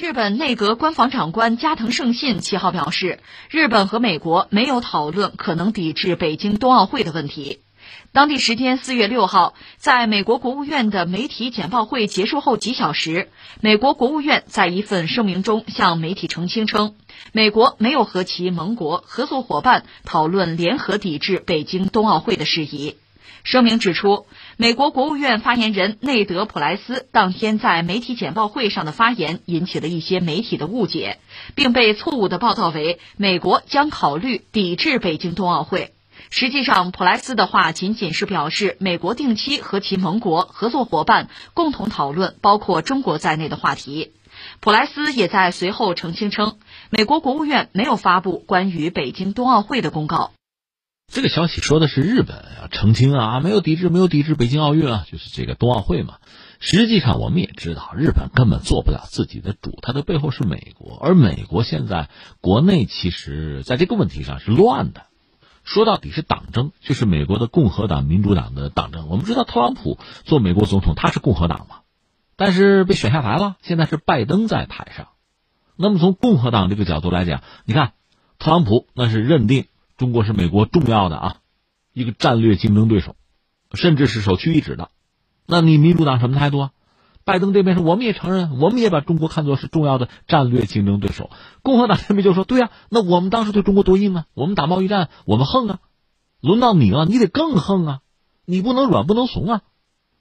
日本内阁官房长官加藤胜信七号表示，日本和美国没有讨论可能抵制北京冬奥会的问题。当地时间四月六号，在美国国务院的媒体简报会结束后几小时，美国国务院在一份声明中向媒体澄清称，美国没有和其盟国、合作伙伴讨论联合抵制北京冬奥会的事宜。声明指出，美国国务院发言人内德·普莱斯当天在媒体简报会上的发言引起了一些媒体的误解，并被错误的报道为美国将考虑抵制北京冬奥会。实际上，普莱斯的话仅仅是表示美国定期和其盟国、合作伙伴共同讨论包括中国在内的话题。普莱斯也在随后澄清称，美国国务院没有发布关于北京冬奥会的公告。这个消息说的是日本要澄清啊，没有抵制，没有抵制北京奥运啊，就是这个冬奥会嘛。实际上我们也知道，日本根本做不了自己的主，它的背后是美国，而美国现在国内其实在这个问题上是乱的，说到底是党争，就是美国的共和党、民主党的党争。我们知道特朗普做美国总统，他是共和党嘛，但是被选下台了，现在是拜登在台上。那么从共和党这个角度来讲，你看特朗普那是认定。中国是美国重要的啊，一个战略竞争对手，甚至是首屈一指的。那你民主党什么态度啊？拜登这边说，我们也承认，我们也把中国看作是重要的战略竞争对手。共和党这边就说，对呀，那我们当时对中国多硬啊，我们打贸易战，我们横啊，轮到你了，你得更横啊，你不能软不能怂啊，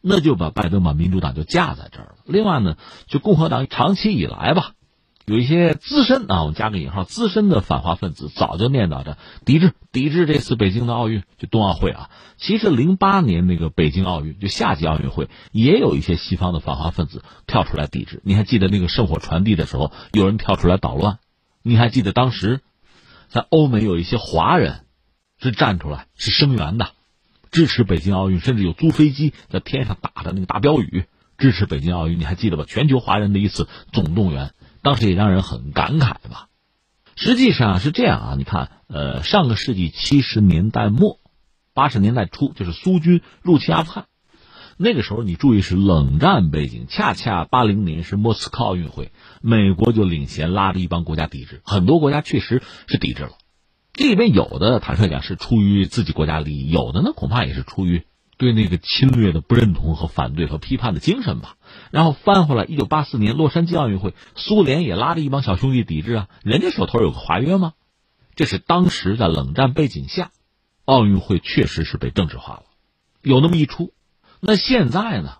那就把拜登把民主党就架在这儿了。另外呢，就共和党长期以来吧。有一些资深啊，我们加个引号，资深的反华分子早就念叨着抵制抵制这次北京的奥运，就冬奥会啊。其实零八年那个北京奥运，就夏季奥运会，也有一些西方的反华分子跳出来抵制。你还记得那个圣火传递的时候，有人跳出来捣乱？你还记得当时在欧美有一些华人是站出来是声援的，支持北京奥运，甚至有租飞机在天上打的那个大标语支持北京奥运，你还记得吧？全球华人的一次总动员。当时也让人很感慨吧。实际上是这样啊，你看，呃，上个世纪七十年代末、八十年代初，就是苏军入侵阿富汗，那个时候你注意是冷战背景，恰恰八零年是莫斯科奥运会，美国就领衔拉着一帮国家抵制，很多国家确实是抵制了。这里边有的坦率讲是出于自己国家利益，有的呢恐怕也是出于。对那个侵略的不认同和反对和批判的精神吧，然后翻回来，一九八四年洛杉矶奥运会，苏联也拉着一帮小兄弟抵制啊，人家手头有个华约吗？这是当时在冷战背景下，奥运会确实是被政治化了，有那么一出。那现在呢？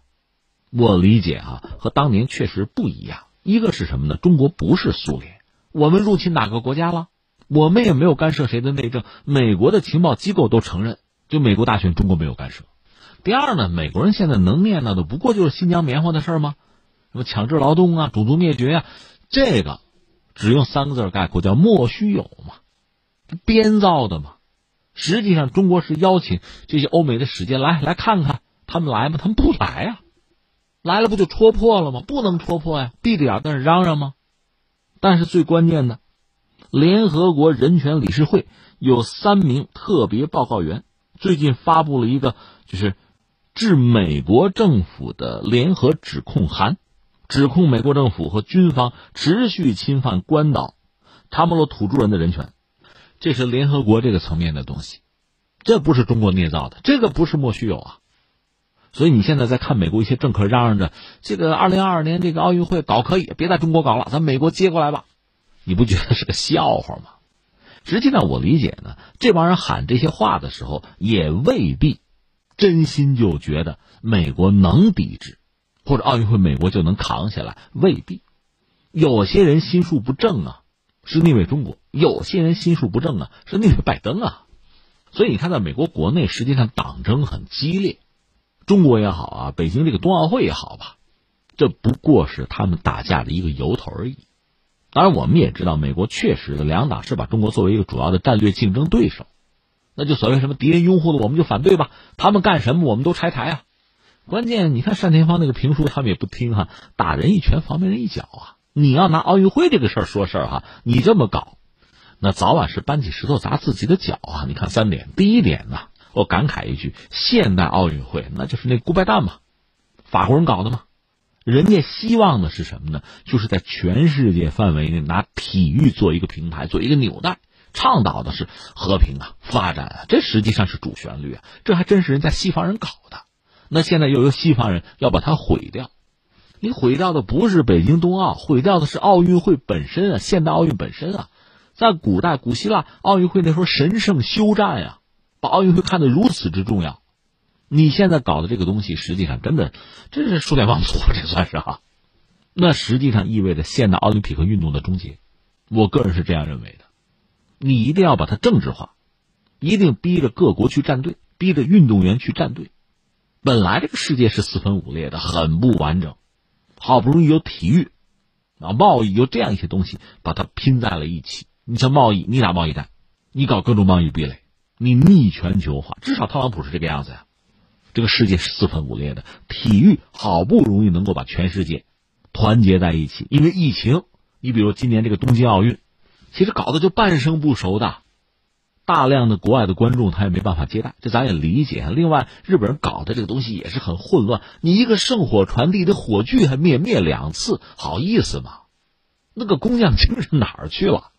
我理解啊，和当年确实不一样。一个是什么呢？中国不是苏联，我们入侵哪个国家了？我们也没有干涉谁的内政，美国的情报机构都承认，就美国大选，中国没有干涉。第二呢，美国人现在能念叨的不过就是新疆棉花的事儿吗？什么强制劳动啊、种族灭绝呀，这个只用三个字概括，叫莫须有嘛，编造的嘛。实际上，中国是邀请这些欧美的使节来来看看，他们来吗？他们不来呀，来了不就戳破了吗？不能戳破呀，闭着眼在那嚷嚷吗？但是最关键的，联合国人权理事会有三名特别报告员最近发布了一个，就是。致美国政府的联合指控函，指控美国政府和军方持续侵犯关岛查莫洛土著人的人权，这是联合国这个层面的东西，这不是中国捏造的，这个不是莫须有啊。所以你现在在看美国一些政客嚷嚷着这个二零二二年这个奥运会搞可以，别在中国搞了，咱美国接过来吧，你不觉得是个笑话吗？实际上我理解呢，这帮人喊这些话的时候也未必。真心就觉得美国能抵制，或者奥运会美国就能扛下来，未必。有些人心术不正啊，是逆位中国；有些人心术不正啊，是逆位拜登啊。所以你看，在美国国内，实际上党争很激烈。中国也好啊，北京这个冬奥会也好吧，这不过是他们打架的一个由头而已。当然，我们也知道，美国确实的两党是把中国作为一个主要的战略竞争对手。那就所谓什么敌人拥护的，我们就反对吧。他们干什么，我们都拆台啊。关键你看单田芳那个评书，他们也不听哈，打人一拳，防别人一脚啊。你要拿奥运会这个事儿说事儿哈，你这么搞，那早晚是搬起石头砸自己的脚啊。你看三点，第一点呢，我感慨一句，现代奥运会那就是那古拜旦嘛，法国人搞的嘛，人家希望的是什么呢？就是在全世界范围内拿体育做一个平台，做一个纽带，倡导的是和平啊、发展啊，这实际上是主旋律啊。这还真是人家西方人搞的。那现在又有西方人要把它毁掉，你毁掉的不是北京冬奥，毁掉的是奥运会本身啊，现代奥运本身啊。在古代古希腊奥运会那时候神圣休战呀，把奥运会看得如此之重要。你现在搞的这个东西，实际上真的这是数典忘祖，这算是哈。那实际上意味着现代奥林匹克运动的终结。我个人是这样认为的。你一定要把它政治化，一定逼着各国去站队，逼着运动员去站队。本来这个世界是四分五裂的，很不完整。好不容易有体育啊，贸易有这样一些东西，把它拼在了一起。你像贸易，你打贸易战，你搞各种贸易壁垒，你逆全球化，至少特朗普是这个样子呀。这个世界是四分五裂的，体育好不容易能够把全世界团结在一起，因为疫情。你比如今年这个东京奥运，其实搞的就半生不熟的，大量的国外的观众他也没办法接待，这咱也理解。另外，日本人搞的这个东西也是很混乱，你一个圣火传递的火炬还灭灭两次，好意思吗？那个工匠精神哪儿去了？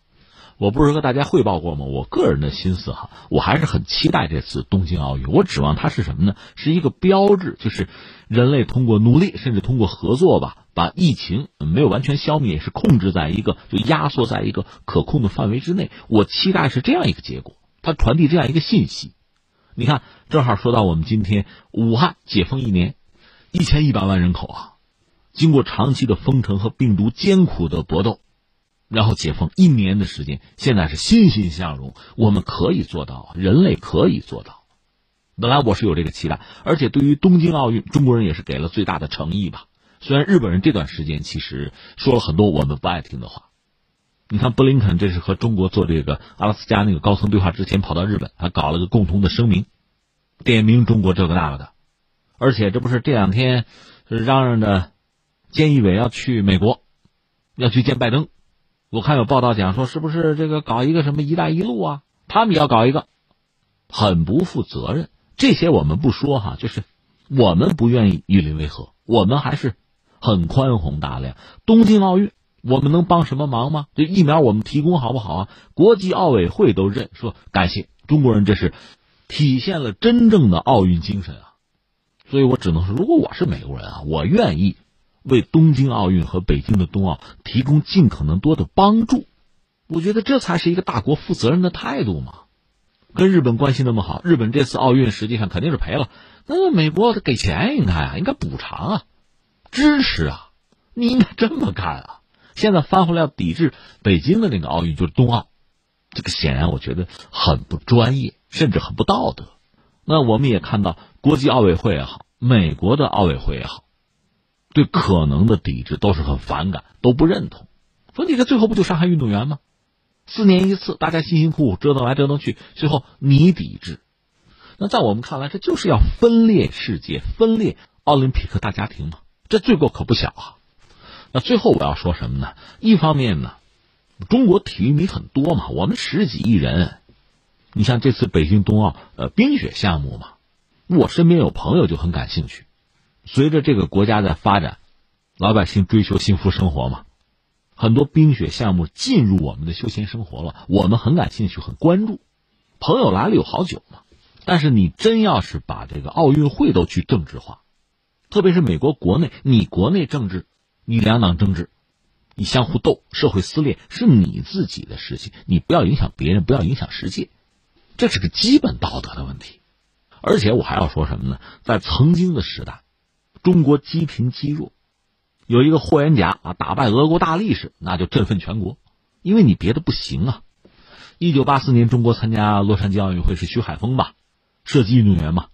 我不是和大家汇报过吗？我个人的心思哈，我还是很期待这次东京奥运。我指望它是什么呢？是一个标志，就是人类通过努力，甚至通过合作吧，把疫情没有完全消灭，是控制在一个就压缩在一个可控的范围之内。我期待是这样一个结果，它传递这样一个信息。你看，正好说到我们今天武汉解封一年，一千一百万人口啊，经过长期的封城和病毒艰苦的搏斗。然后解封一年的时间，现在是欣欣向荣，我们可以做到，人类可以做到。本来我是有这个期待，而且对于东京奥运，中国人也是给了最大的诚意吧。虽然日本人这段时间其实说了很多我们不爱听的话，你看布林肯这是和中国做这个阿拉斯加那个高层对话之前跑到日本，还搞了个共同的声明，点名中国这个那个的，而且这不是这两天嚷嚷着，菅义伟要去美国，要去见拜登。我看有报道讲说，是不是这个搞一个什么“一带一路”啊？他们也要搞一个，很不负责任。这些我们不说哈，就是我们不愿意与邻为壑，我们还是很宽宏大量。东京奥运，我们能帮什么忙吗？这疫苗我们提供好不好啊？国际奥委会都认说感谢中国人，这是体现了真正的奥运精神啊。所以我只能说，如果我是美国人啊，我愿意。为东京奥运和北京的冬奥提供尽可能多的帮助，我觉得这才是一个大国负责任的态度嘛。跟日本关系那么好，日本这次奥运实际上肯定是赔了，那美国得给钱应该啊，应该补偿啊，支持啊，你应该这么干啊。现在翻回来要抵制北京的那个奥运，就是冬奥，这个显然我觉得很不专业，甚至很不道德。那我们也看到，国际奥委会也好，美国的奥委会也好。对可能的抵制都是很反感，都不认同。说你这最后不就伤害运动员吗？四年一次，大家辛辛苦苦折腾来折腾去，最后你抵制，那在我们看来，这就是要分裂世界，分裂奥林匹克大家庭嘛。这罪过可不小啊。那最后我要说什么呢？一方面呢，中国体育迷很多嘛，我们十几亿人。你像这次北京冬奥，呃，冰雪项目嘛，我身边有朋友就很感兴趣。随着这个国家在发展，老百姓追求幸福生活嘛，很多冰雪项目进入我们的休闲生活了，我们很感兴趣，很关注。朋友来了有好久嘛，但是你真要是把这个奥运会都去政治化，特别是美国国内，你国内政治，你两党政治，你相互斗，社会撕裂是你自己的事情，你不要影响别人，不要影响世界，这是个基本道德的问题。而且我还要说什么呢？在曾经的时代。中国积贫积弱，有一个霍元甲啊，打败俄国大力士，那就振奋全国，因为你别的不行啊。一九八四年，中国参加洛杉矶奥运会是徐海峰吧，射击运动员嘛，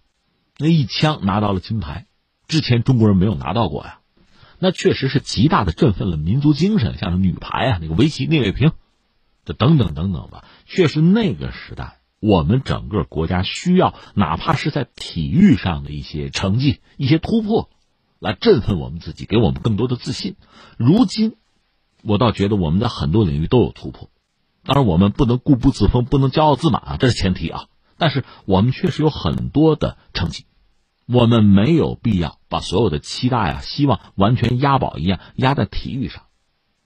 那一枪拿到了金牌，之前中国人没有拿到过呀，那确实是极大的振奋了民族精神。像是女排啊，那个围棋聂卫平，这等等等等吧，确实那个时代，我们整个国家需要，哪怕是在体育上的一些成绩、一些突破。来振奋我们自己，给我们更多的自信。如今，我倒觉得我们在很多领域都有突破。当然，我们不能固步自封，不能骄傲自满啊，这是前提啊。但是，我们确实有很多的成绩，我们没有必要把所有的期待啊、希望完全押宝一样压在体育上。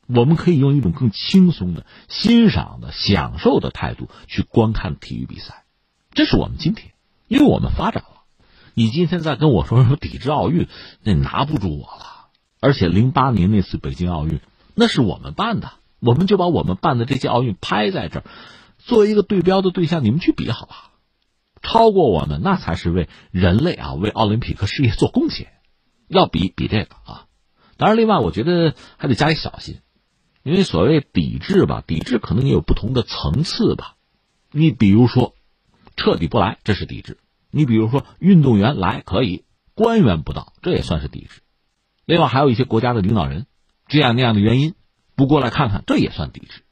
我们可以用一种更轻松的、欣赏的、享受的态度去观看体育比赛。这是我们今天，因为我们发展了。你今天再跟我说说抵制奥运，那拿不住我了。而且零八年那次北京奥运，那是我们办的，我们就把我们办的这届奥运拍在这儿，作为一个对标的对象，你们去比好吧。超过我们，那才是为人类啊，为奥林匹克事业做贡献。要比比这个啊。当然，另外我觉得还得加以小心。因为所谓抵制吧，抵制可能也有不同的层次吧。你比如说，彻底不来，这是抵制；你比如说，运动员来可以，官员不到，这也算是抵制。另外还有一些国家的领导人，这样那样的原因不过来看看，这也算抵制。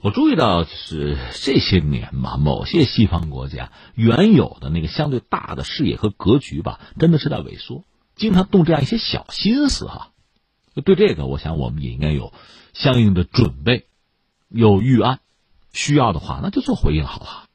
我注意到，是这些年嘛，某些西方国家原有的那个相对大的视野和格局吧，真的是在萎缩，经常动这样一些小心思哈。对这个，我想我们也应该有相应的准备，有预案，需要的话那就做回应好了。